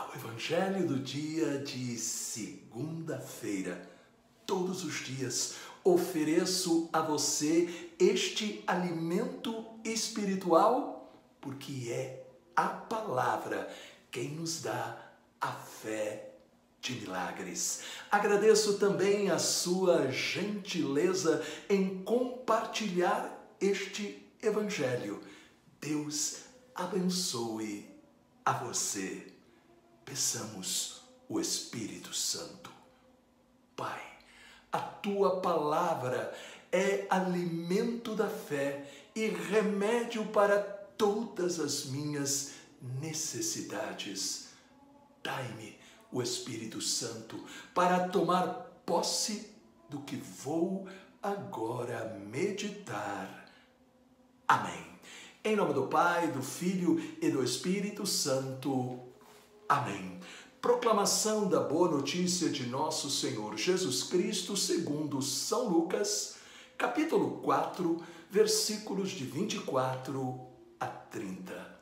ao Evangelho do dia de segunda-feira. Todos os dias ofereço a você este alimento espiritual, porque é a palavra quem nos dá a fé de milagres. Agradeço também a sua gentileza em compartilhar este evangelho. Deus abençoe a você. Peçamos o Espírito Santo. Pai, a tua palavra é alimento da fé e remédio para todas as minhas necessidades. Dai-me o Espírito Santo para tomar posse do que vou agora meditar. Amém. Em nome do Pai, do Filho e do Espírito Santo. Amém. Proclamação da boa notícia de nosso Senhor Jesus Cristo, segundo São Lucas, capítulo 4, versículos de 24 a 30.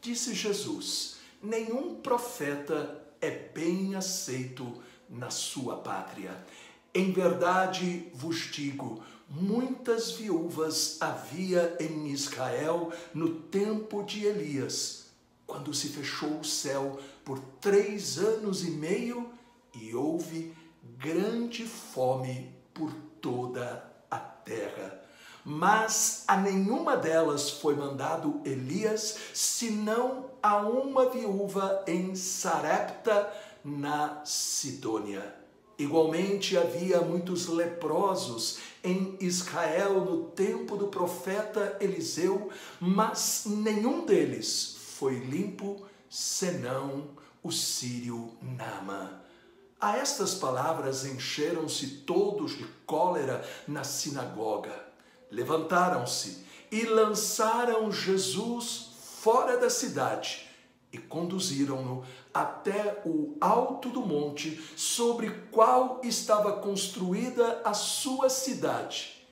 Disse Jesus: Nenhum profeta é bem aceito na sua pátria. Em verdade vos digo, muitas viúvas havia em Israel no tempo de Elias, quando se fechou o céu por três anos e meio e houve grande fome por toda a terra. Mas a nenhuma delas foi mandado Elias, senão a uma viúva em Sarepta, na Sidônia. Igualmente havia muitos leprosos em Israel no tempo do profeta Eliseu, mas nenhum deles foi limpo senão o sírio Nama. A estas palavras encheram-se todos de cólera na sinagoga levantaram-se e lançaram Jesus fora da cidade e conduziram-no até o alto do monte sobre qual estava construída a sua cidade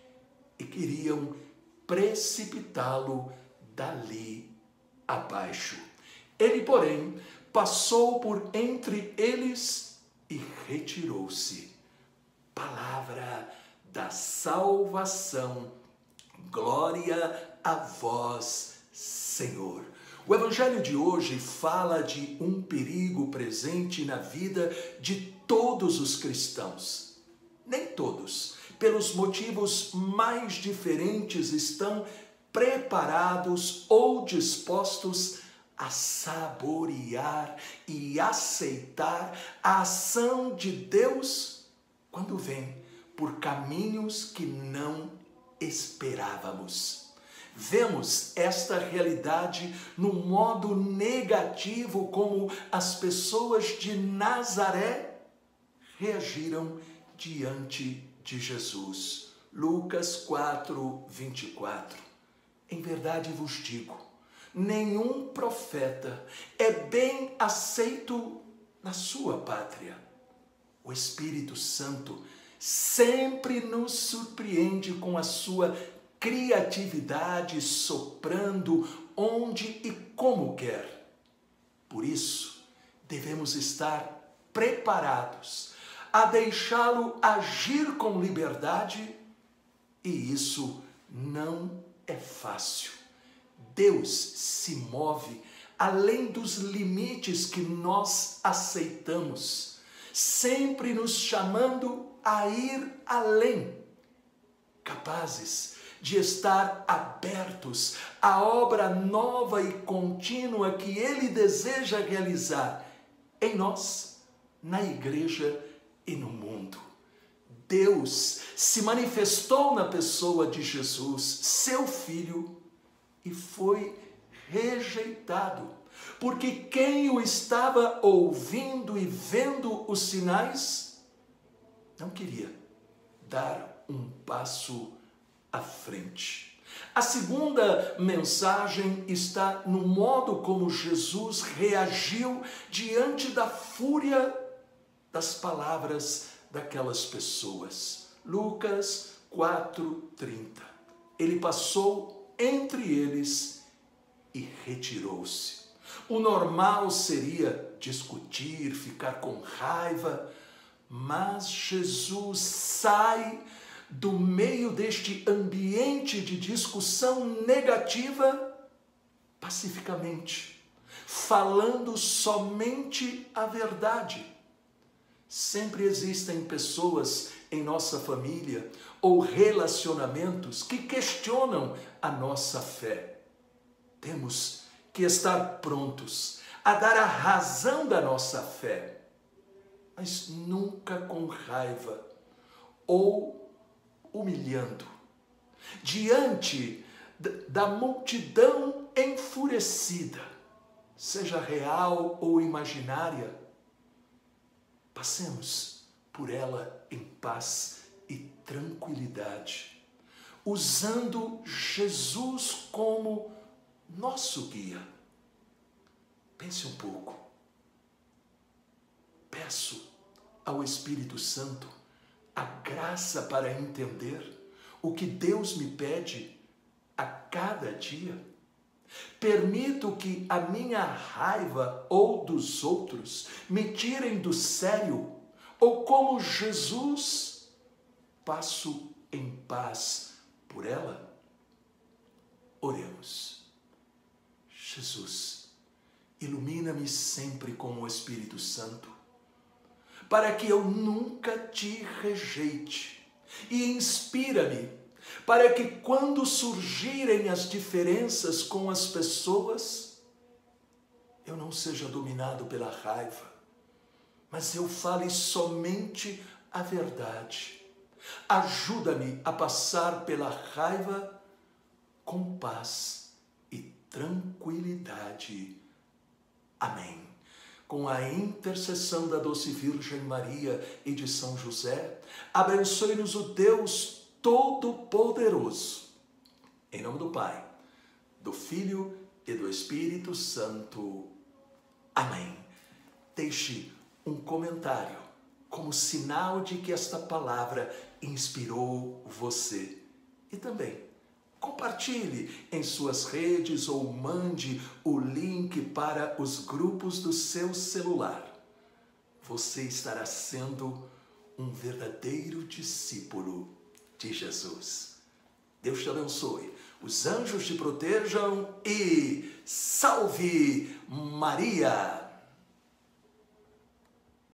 e queriam precipitá-lo dali abaixo. Ele, porém, passou por entre eles e retirou-se. Palavra da salvação Glória a vós, Senhor. O Evangelho de hoje fala de um perigo presente na vida de todos os cristãos. Nem todos, pelos motivos mais diferentes, estão preparados ou dispostos a saborear e aceitar a ação de Deus quando vem por caminhos que não esperávamos. Vemos esta realidade no modo negativo como as pessoas de Nazaré reagiram diante de Jesus. Lucas 4, 24. Em verdade vos digo: nenhum profeta é bem aceito na sua pátria. O Espírito Santo sempre nos surpreende com a sua criatividade soprando onde e como quer. Por isso, devemos estar preparados a deixá-lo agir com liberdade, e isso não é fácil. Deus se move além dos limites que nós aceitamos, sempre nos chamando a ir além, capazes de estar abertos à obra nova e contínua que Ele deseja realizar em nós, na igreja e no mundo. Deus se manifestou na pessoa de Jesus, seu filho, e foi rejeitado, porque quem o estava ouvindo e vendo os sinais não queria dar um passo à frente. A segunda mensagem está no modo como Jesus reagiu diante da fúria das palavras daquelas pessoas. Lucas 4:30. Ele passou entre eles e retirou-se. O normal seria discutir, ficar com raiva, mas Jesus sai do meio deste ambiente de discussão negativa pacificamente, falando somente a verdade. Sempre existem pessoas em nossa família ou relacionamentos que questionam a nossa fé. Temos que estar prontos a dar a razão da nossa fé, mas nunca com raiva ou humilhando. Diante da multidão enfurecida, seja real ou imaginária, passemos por ela em paz e tranquilidade, usando Jesus como nosso guia. Pense um pouco. Peço ao Espírito Santo a graça para entender o que Deus me pede a cada dia. Permito que a minha raiva ou dos outros me tirem do sério, ou como Jesus, passo em paz por ela? Oremos. Jesus, ilumina-me sempre com o Espírito Santo, para que eu nunca te rejeite, e inspira-me para que quando surgirem as diferenças com as pessoas, eu não seja dominado pela raiva, mas eu fale somente a verdade. Ajuda-me a passar pela raiva com paz e tranquilidade. Amém. Com a intercessão da doce Virgem Maria e de São José, abençoe-nos o Deus Todo-Poderoso. Em nome do Pai, do Filho e do Espírito Santo. Amém. Deixe um comentário como sinal de que esta palavra inspirou você. E também compartilhe em suas redes ou mande o link para os grupos do seu celular. Você estará sendo um verdadeiro discípulo de Jesus. Deus te abençoe, os anjos te protejam e salve Maria!